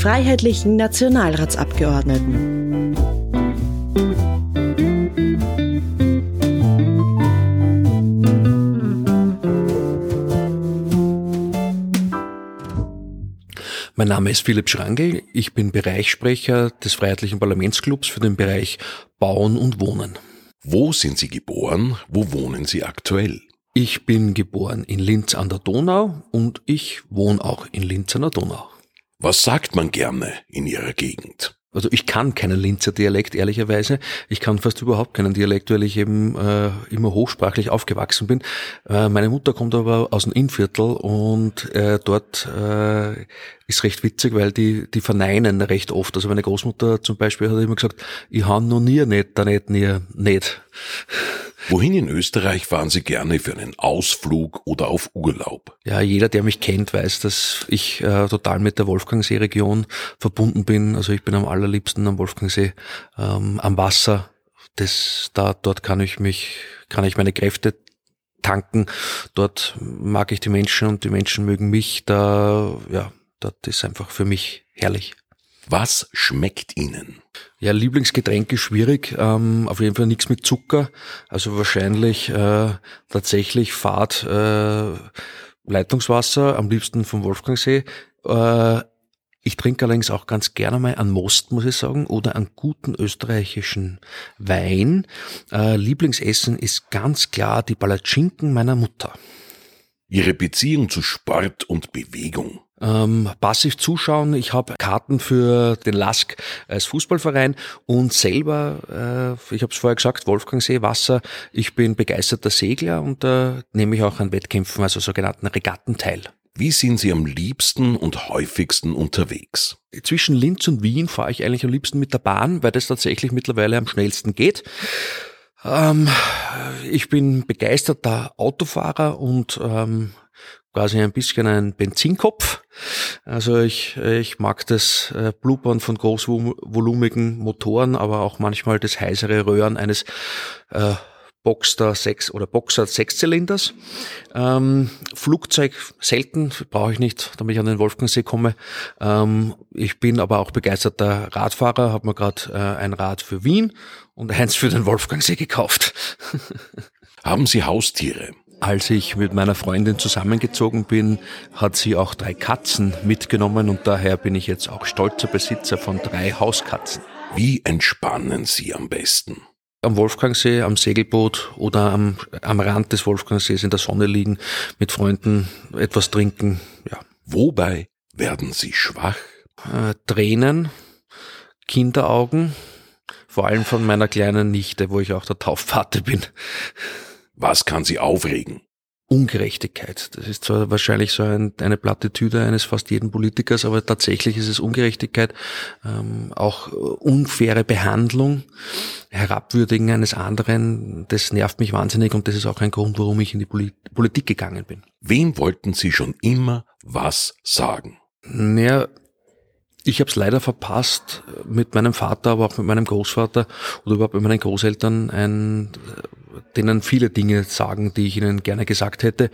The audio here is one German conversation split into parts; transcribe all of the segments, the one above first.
freiheitlichen Nationalratsabgeordneten. Mein Name ist Philipp Schrangel. Ich bin Bereichssprecher des Freiheitlichen Parlamentsclubs für den Bereich Bauen und Wohnen. Wo sind Sie geboren? Wo wohnen Sie aktuell? Ich bin geboren in Linz an der Donau und ich wohne auch in Linz an der Donau. Was sagt man gerne in Ihrer Gegend? Also ich kann keinen Linzer Dialekt, ehrlicherweise. Ich kann fast überhaupt keinen Dialekt, weil ich eben äh, immer hochsprachlich aufgewachsen bin. Äh, meine Mutter kommt aber aus dem Innviertel und äh, dort äh, ist recht witzig, weil die, die verneinen recht oft. Also meine Großmutter zum Beispiel hat immer gesagt, ich han noch nie nicht, da nicht, nie, nicht. Wohin in Österreich fahren Sie gerne für einen Ausflug oder auf Urlaub? Ja, jeder, der mich kennt, weiß, dass ich äh, total mit der Wolfgangsee-Region verbunden bin. Also ich bin am allerliebsten am Wolfgangsee, ähm, am Wasser. Das, da, dort kann ich mich, kann ich meine Kräfte tanken. Dort mag ich die Menschen und die Menschen mögen mich. Da, ja, das ist einfach für mich herrlich. Was schmeckt Ihnen? Ja, Lieblingsgetränk ist schwierig. Ähm, auf jeden Fall nichts mit Zucker. Also wahrscheinlich äh, tatsächlich Fahrt äh, Leitungswasser, am liebsten vom Wolfgangsee. Äh, ich trinke allerdings auch ganz gerne mal an Most, muss ich sagen, oder an guten österreichischen Wein. Äh, Lieblingsessen ist ganz klar die Palatschinken meiner Mutter. Ihre Beziehung zu Sport und Bewegung. Ähm, passiv zuschauen. Ich habe Karten für den LASK als Fußballverein und selber, äh, ich habe es vorher gesagt, Wolfgangsee, Wasser. Ich bin begeisterter Segler und da äh, nehme ich auch an Wettkämpfen, also sogenannten Regatten teil. Wie sind Sie am liebsten und häufigsten unterwegs? Zwischen Linz und Wien fahre ich eigentlich am liebsten mit der Bahn, weil das tatsächlich mittlerweile am schnellsten geht. Ähm, ich bin begeisterter Autofahrer und ähm, quasi ein bisschen ein Benzinkopf. Also ich, ich mag das äh, Blubbern von großvolumigen Motoren, aber auch manchmal das heisere Röhren eines äh, Boxster 6 oder Boxer Sechszylinders. Ähm, Flugzeug selten, brauche ich nicht, damit ich an den Wolfgangsee komme. Ähm, ich bin aber auch begeisterter Radfahrer, habe mir gerade äh, ein Rad für Wien und eins für den Wolfgangsee gekauft. Haben Sie Haustiere? Als ich mit meiner Freundin zusammengezogen bin, hat sie auch drei Katzen mitgenommen und daher bin ich jetzt auch stolzer Besitzer von drei Hauskatzen. Wie entspannen Sie am besten? Am Wolfgangsee, am Segelboot oder am, am Rand des Wolfgangsees in der Sonne liegen, mit Freunden etwas trinken, ja. Wobei werden Sie schwach? Äh, Tränen, Kinderaugen, vor allem von meiner kleinen Nichte, wo ich auch der Taufpate bin. Was kann sie aufregen? Ungerechtigkeit. Das ist zwar wahrscheinlich so ein, eine Plattitüde eines fast jeden Politikers, aber tatsächlich ist es Ungerechtigkeit, ähm, auch unfaire Behandlung, Herabwürdigen eines anderen. Das nervt mich wahnsinnig und das ist auch ein Grund, warum ich in die Politik gegangen bin. Wem wollten Sie schon immer was sagen? Naja, ich habe es leider verpasst, mit meinem Vater, aber auch mit meinem Großvater oder überhaupt mit meinen Großeltern ein denen viele Dinge sagen, die ich ihnen gerne gesagt hätte,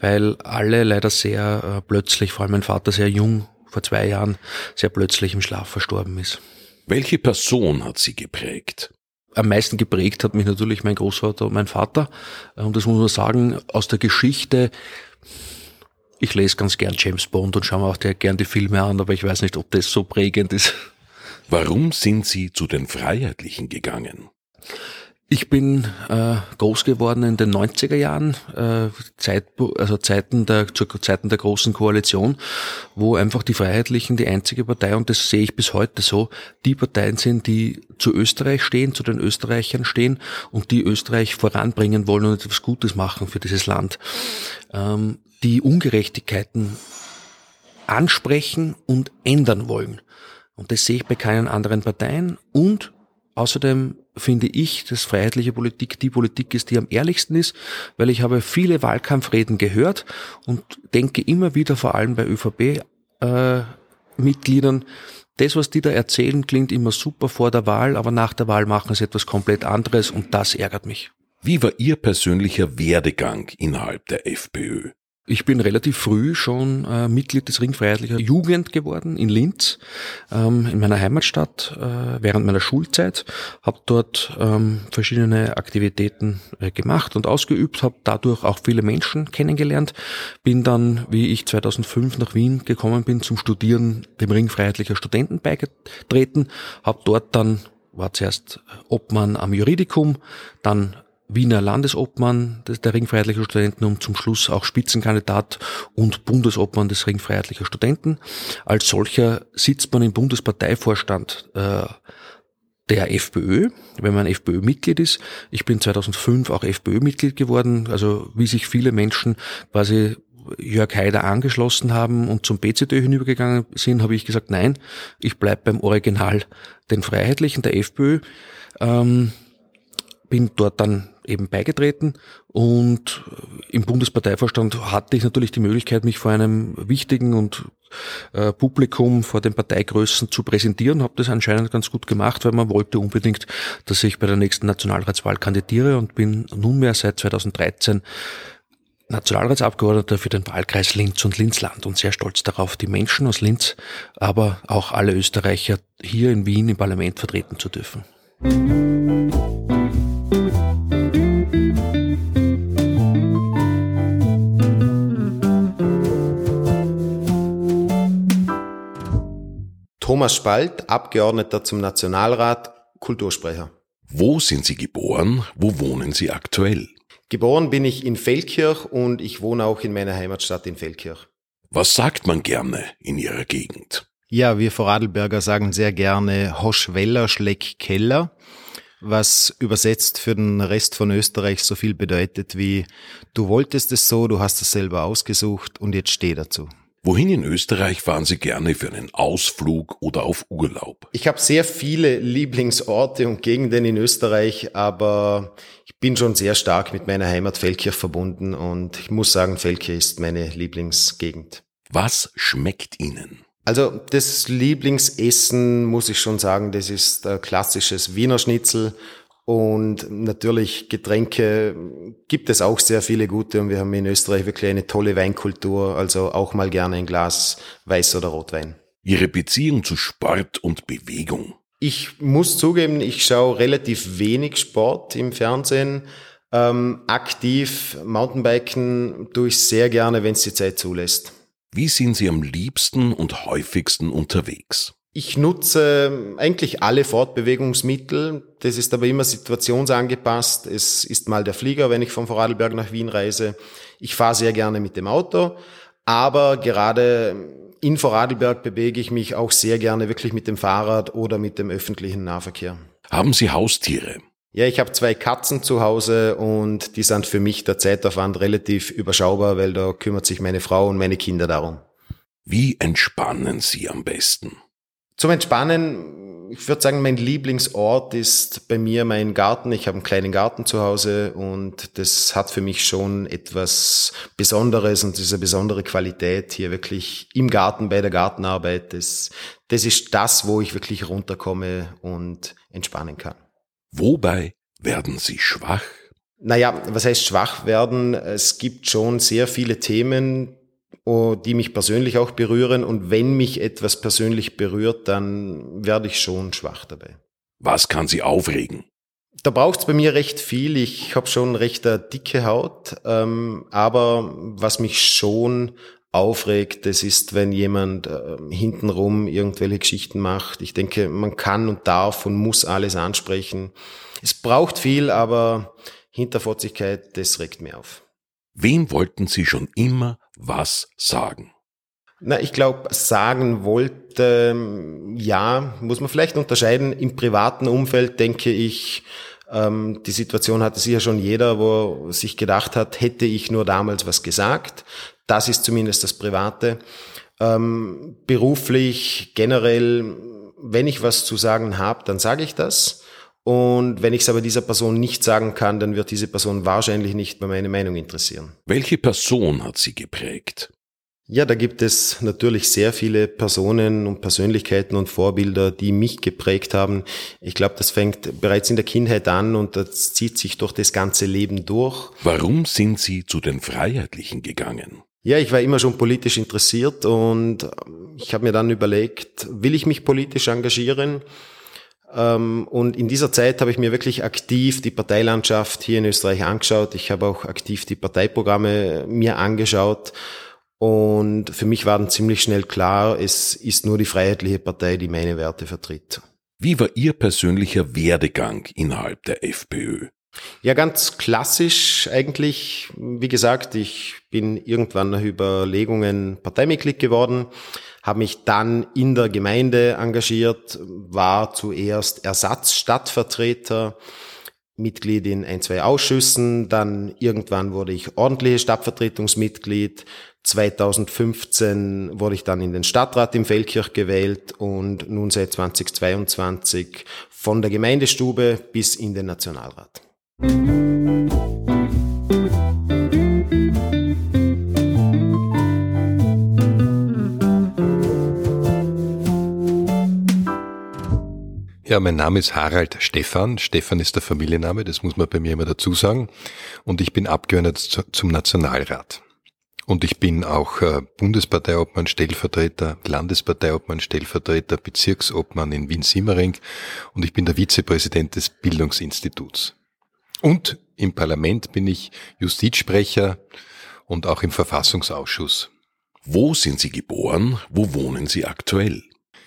weil alle leider sehr äh, plötzlich, vor allem mein Vater sehr jung, vor zwei Jahren, sehr plötzlich im Schlaf verstorben ist. Welche Person hat sie geprägt? Am meisten geprägt hat mich natürlich mein Großvater und mein Vater. Und das muss man sagen, aus der Geschichte, ich lese ganz gern James Bond und schaue mir auch gern die Filme an, aber ich weiß nicht, ob das so prägend ist. Warum sind Sie zu den Freiheitlichen gegangen? Ich bin äh, groß geworden in den 90er Jahren, äh, Zeit, also Zeiten der, zu Zeiten der großen Koalition, wo einfach die Freiheitlichen die einzige Partei, und das sehe ich bis heute so, die Parteien sind, die zu Österreich stehen, zu den Österreichern stehen und die Österreich voranbringen wollen und etwas Gutes machen für dieses Land. Ähm, die Ungerechtigkeiten ansprechen und ändern wollen. Und das sehe ich bei keinen anderen Parteien und Außerdem finde ich, dass freiheitliche Politik die Politik ist, die am ehrlichsten ist, weil ich habe viele Wahlkampfreden gehört und denke immer wieder, vor allem bei ÖVP-Mitgliedern, äh, das, was die da erzählen, klingt immer super vor der Wahl, aber nach der Wahl machen sie etwas komplett anderes und das ärgert mich. Wie war Ihr persönlicher Werdegang innerhalb der FPÖ? Ich bin relativ früh schon äh, Mitglied des Ringfreiheitlicher Jugend geworden in Linz, ähm, in meiner Heimatstadt, äh, während meiner Schulzeit. Habe dort ähm, verschiedene Aktivitäten äh, gemacht und ausgeübt, habe dadurch auch viele Menschen kennengelernt. Bin dann, wie ich 2005 nach Wien gekommen bin, zum Studieren dem Ringfreiheitlicher Studenten beigetreten, habe dort dann war zuerst Obmann am Juridikum, dann Wiener Landesobmann der Ringfreiheitlichen Studenten und zum Schluss auch Spitzenkandidat und Bundesobmann des Ringfreiheitlichen Studenten. Als solcher sitzt man im Bundesparteivorstand äh, der FPÖ, wenn man FPÖ-Mitglied ist. Ich bin 2005 auch FPÖ-Mitglied geworden, also wie sich viele Menschen quasi Jörg Haider angeschlossen haben und zum BZÖ hinübergegangen sind, habe ich gesagt, nein, ich bleib beim Original, den Freiheitlichen, der FPÖ. Ähm, bin dort dann eben beigetreten und im Bundesparteivorstand hatte ich natürlich die Möglichkeit, mich vor einem wichtigen und äh, Publikum, vor den Parteigrößen zu präsentieren, habe das anscheinend ganz gut gemacht, weil man wollte unbedingt, dass ich bei der nächsten Nationalratswahl kandidiere und bin nunmehr seit 2013 Nationalratsabgeordneter für den Wahlkreis Linz und Linzland und sehr stolz darauf, die Menschen aus Linz, aber auch alle Österreicher hier in Wien im Parlament vertreten zu dürfen. Thomas Spalt, Abgeordneter zum Nationalrat, Kultursprecher. Wo sind Sie geboren? Wo wohnen Sie aktuell? Geboren bin ich in Feldkirch und ich wohne auch in meiner Heimatstadt in Feldkirch. Was sagt man gerne in Ihrer Gegend? Ja, wir Vorarlberger sagen sehr gerne Hoschweller Schleck Keller, was übersetzt für den Rest von Österreich so viel bedeutet wie du wolltest es so, du hast es selber ausgesucht und jetzt steh dazu. Wohin in Österreich fahren Sie gerne für einen Ausflug oder auf Urlaub? Ich habe sehr viele Lieblingsorte und Gegenden in Österreich, aber ich bin schon sehr stark mit meiner Heimat Feldkirch verbunden und ich muss sagen, Feldkirch ist meine Lieblingsgegend. Was schmeckt Ihnen? Also das Lieblingsessen muss ich schon sagen, das ist klassisches Wiener Schnitzel und natürlich Getränke gibt es auch sehr viele gute und wir haben in Österreich wirklich eine tolle Weinkultur, also auch mal gerne ein Glas Weiß- oder Rotwein. Ihre Beziehung zu Sport und Bewegung. Ich muss zugeben, ich schaue relativ wenig Sport im Fernsehen. Ähm, aktiv Mountainbiken tue ich sehr gerne, wenn es die Zeit zulässt. Wie sind Sie am liebsten und häufigsten unterwegs? Ich nutze eigentlich alle Fortbewegungsmittel. Das ist aber immer situationsangepasst. Es ist mal der Flieger, wenn ich von Vorarlberg nach Wien reise. Ich fahre sehr gerne mit dem Auto. Aber gerade in Vorarlberg bewege ich mich auch sehr gerne wirklich mit dem Fahrrad oder mit dem öffentlichen Nahverkehr. Haben Sie Haustiere? Ja, ich habe zwei Katzen zu Hause und die sind für mich der Zeitaufwand relativ überschaubar, weil da kümmert sich meine Frau und meine Kinder darum. Wie entspannen Sie am besten? Zum Entspannen, ich würde sagen, mein Lieblingsort ist bei mir mein Garten. Ich habe einen kleinen Garten zu Hause und das hat für mich schon etwas Besonderes und diese besondere Qualität hier wirklich im Garten bei der Gartenarbeit. Das, das ist das, wo ich wirklich runterkomme und entspannen kann. Wobei werden Sie schwach? Naja, was heißt schwach werden? Es gibt schon sehr viele Themen, die mich persönlich auch berühren. Und wenn mich etwas persönlich berührt, dann werde ich schon schwach dabei. Was kann Sie aufregen? Da braucht es bei mir recht viel. Ich habe schon recht dicke Haut. Ähm, aber was mich schon aufregt, das ist, wenn jemand äh, hintenrum irgendwelche Geschichten macht. Ich denke, man kann und darf und muss alles ansprechen. Es braucht viel, aber Hinterfotzigkeit, das regt mir auf. Wem wollten Sie schon immer was sagen? Na, ich glaube, sagen wollte, ja, muss man vielleicht unterscheiden. Im privaten Umfeld denke ich, ähm, die Situation hatte sicher schon jeder, wo sich gedacht hat, hätte ich nur damals was gesagt. Das ist zumindest das Private. Ähm, beruflich, generell, wenn ich was zu sagen habe, dann sage ich das. Und wenn ich es aber dieser Person nicht sagen kann, dann wird diese Person wahrscheinlich nicht bei meiner Meinung interessieren. Welche Person hat sie geprägt? Ja, da gibt es natürlich sehr viele Personen und Persönlichkeiten und Vorbilder, die mich geprägt haben. Ich glaube, das fängt bereits in der Kindheit an und das zieht sich durch das ganze Leben durch. Warum sind Sie zu den Freiheitlichen gegangen? Ja, ich war immer schon politisch interessiert und ich habe mir dann überlegt, will ich mich politisch engagieren? Ähm, und in dieser Zeit habe ich mir wirklich aktiv die Parteilandschaft hier in Österreich angeschaut. Ich habe auch aktiv die Parteiprogramme mir angeschaut. Und für mich war dann ziemlich schnell klar, es ist nur die Freiheitliche Partei, die meine Werte vertritt. Wie war Ihr persönlicher Werdegang innerhalb der FPÖ? Ja, ganz klassisch eigentlich. Wie gesagt, ich bin irgendwann nach Überlegungen Parteimitglied geworden, habe mich dann in der Gemeinde engagiert, war zuerst Ersatzstadtvertreter, Mitglied in ein, zwei Ausschüssen, dann irgendwann wurde ich ordentliche Stadtvertretungsmitglied, 2015 wurde ich dann in den Stadtrat im Feldkirch gewählt und nun seit 2022 von der Gemeindestube bis in den Nationalrat. Ja, mein Name ist Harald Stephan. Stephan ist der Familienname, das muss man bei mir immer dazu sagen. Und ich bin Abgeordneter zum Nationalrat. Und ich bin auch äh, Bundesparteiobmann, Stellvertreter, Landesparteiobmann, Stellvertreter, Bezirksobmann in Wien-Simmering und ich bin der Vizepräsident des Bildungsinstituts. Und im Parlament bin ich Justizsprecher und auch im Verfassungsausschuss. Wo sind Sie geboren? Wo wohnen Sie aktuell?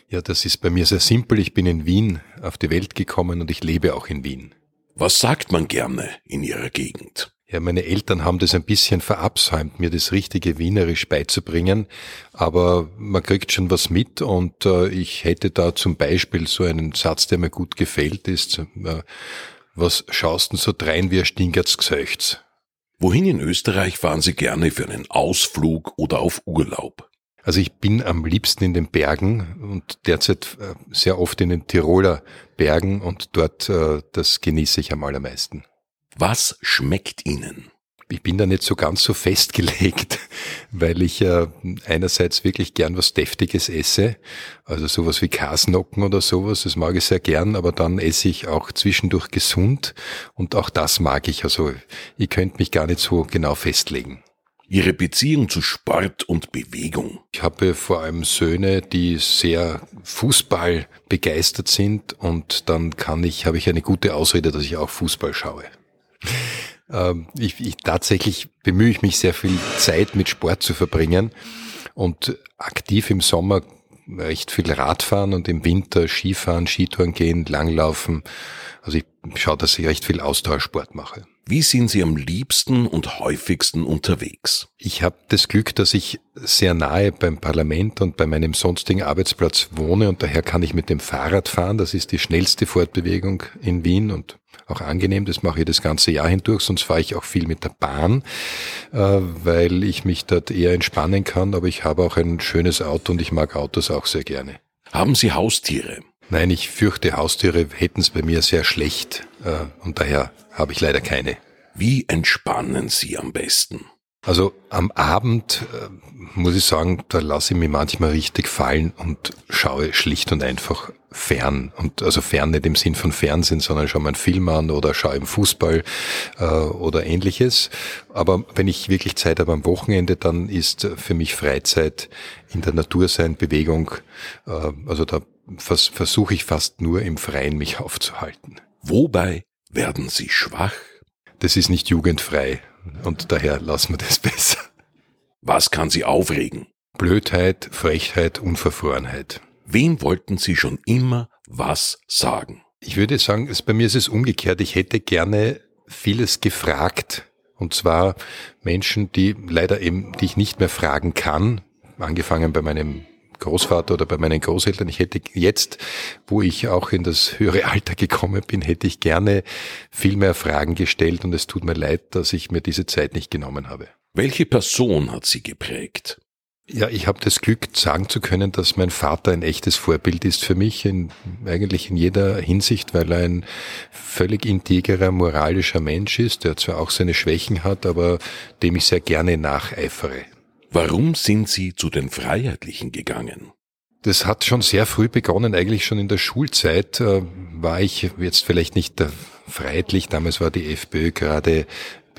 Ja, das ist bei mir sehr simpel. Ich bin in Wien auf die Welt gekommen und ich lebe auch in Wien. Was sagt man gerne in Ihrer Gegend? Ja, meine Eltern haben das ein bisschen verabsäumt, mir das richtige Wienerisch beizubringen, aber man kriegt schon was mit und äh, ich hätte da zum Beispiel so einen Satz, der mir gut gefällt, ist, äh, was schaust denn so drein wie ein Stingerts Gesöchts? Wohin in Österreich fahren Sie gerne für einen Ausflug oder auf Urlaub? Also ich bin am liebsten in den Bergen und derzeit äh, sehr oft in den Tiroler Bergen und dort, äh, das genieße ich am allermeisten. Was schmeckt Ihnen? Ich bin da nicht so ganz so festgelegt, weil ich äh, einerseits wirklich gern was Deftiges esse, also sowas wie Kasnocken oder sowas, das mag ich sehr gern, aber dann esse ich auch zwischendurch gesund und auch das mag ich. Also ich könnte mich gar nicht so genau festlegen. Ihre Beziehung zu Sport und Bewegung. Ich habe vor allem Söhne, die sehr Fußball begeistert sind und dann kann ich, habe ich eine gute Ausrede, dass ich auch Fußball schaue. Ähm, ich, ich tatsächlich bemühe ich mich sehr viel Zeit mit Sport zu verbringen und aktiv im Sommer recht viel Radfahren und im Winter Skifahren, Skitouren gehen, Langlaufen. Also ich schaue, dass ich recht viel Austauschsport mache. Wie sind Sie am liebsten und häufigsten unterwegs? Ich habe das Glück, dass ich sehr nahe beim Parlament und bei meinem sonstigen Arbeitsplatz wohne und daher kann ich mit dem Fahrrad fahren. Das ist die schnellste Fortbewegung in Wien und auch angenehm. Das mache ich das ganze Jahr hindurch, sonst fahre ich auch viel mit der Bahn, äh, weil ich mich dort eher entspannen kann. Aber ich habe auch ein schönes Auto und ich mag Autos auch sehr gerne. Haben Sie Haustiere? Nein, ich fürchte, Haustiere hätten es bei mir sehr schlecht äh, und daher habe ich leider keine. Wie entspannen Sie am besten? Also am Abend äh, muss ich sagen, da lasse ich mich manchmal richtig fallen und schaue schlicht und einfach fern. Und also fern nicht im Sinn von Fernsehen, sondern schaue mir einen Film an oder schaue im Fußball äh, oder ähnliches. Aber wenn ich wirklich Zeit habe am Wochenende, dann ist für mich Freizeit in der Natur sein, Bewegung. Äh, also da vers versuche ich fast nur im Freien mich aufzuhalten. Wobei werden Sie schwach? Das ist nicht jugendfrei und daher lassen wir das besser. Was kann Sie aufregen? Blödheit, Frechheit, Unverfrorenheit. Wem wollten Sie schon immer was sagen? Ich würde sagen, es, bei mir ist es umgekehrt. Ich hätte gerne vieles gefragt. Und zwar Menschen, die leider eben, die ich nicht mehr fragen kann. Angefangen bei meinem Großvater oder bei meinen Großeltern. Ich hätte jetzt, wo ich auch in das höhere Alter gekommen bin, hätte ich gerne viel mehr Fragen gestellt und es tut mir leid, dass ich mir diese Zeit nicht genommen habe. Welche Person hat Sie geprägt? Ja, ich habe das Glück, sagen zu können, dass mein Vater ein echtes Vorbild ist für mich, in, eigentlich in jeder Hinsicht, weil er ein völlig integrer, moralischer Mensch ist, der zwar auch seine Schwächen hat, aber dem ich sehr gerne nacheifere. Warum sind Sie zu den Freiheitlichen gegangen? Das hat schon sehr früh begonnen, eigentlich schon in der Schulzeit äh, war ich jetzt vielleicht nicht der Freiheitlich, damals war die FPÖ gerade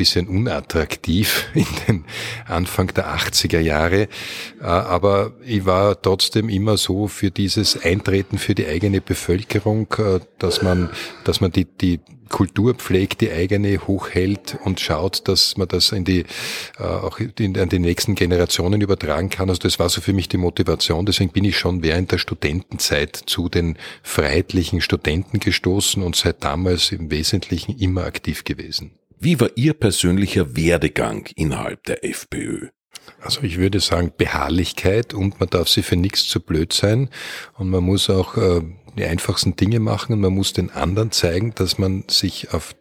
bisschen unattraktiv in den Anfang der 80er Jahre. Äh, aber ich war trotzdem immer so für dieses Eintreten für die eigene Bevölkerung, äh, dass man, dass man die, die Kultur pflegt, die eigene hochhält und schaut, dass man das in die, äh, auch in, an die nächsten Generationen übertragen kann. Also das war so für mich die Motivation. Deswegen bin ich schon während der Studentenzeit zu den freiheitlichen Studenten gestoßen und seit damals im Wesentlichen immer aktiv gewesen. Wie war Ihr persönlicher Werdegang innerhalb der FPÖ? Also ich würde sagen Beharrlichkeit und man darf sich für nichts zu blöd sein und man muss auch äh, die einfachsten Dinge machen und man muss den anderen zeigen, dass man sich auf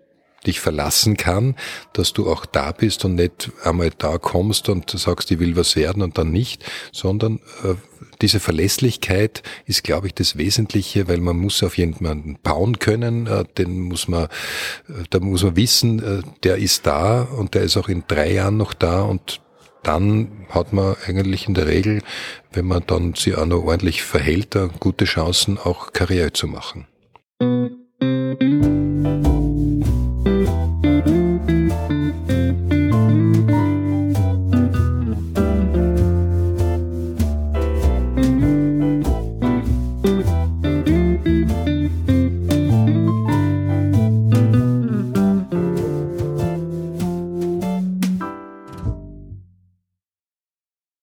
dich verlassen kann, dass du auch da bist und nicht einmal da kommst und sagst, ich will was werden und dann nicht, sondern äh, diese Verlässlichkeit ist, glaube ich, das Wesentliche, weil man muss auf jemanden bauen können, äh, den muss man, äh, da muss man wissen, äh, der ist da und der ist auch in drei Jahren noch da und dann hat man eigentlich in der Regel, wenn man dann sich auch noch ordentlich verhält, gute Chancen, auch Karriere zu machen.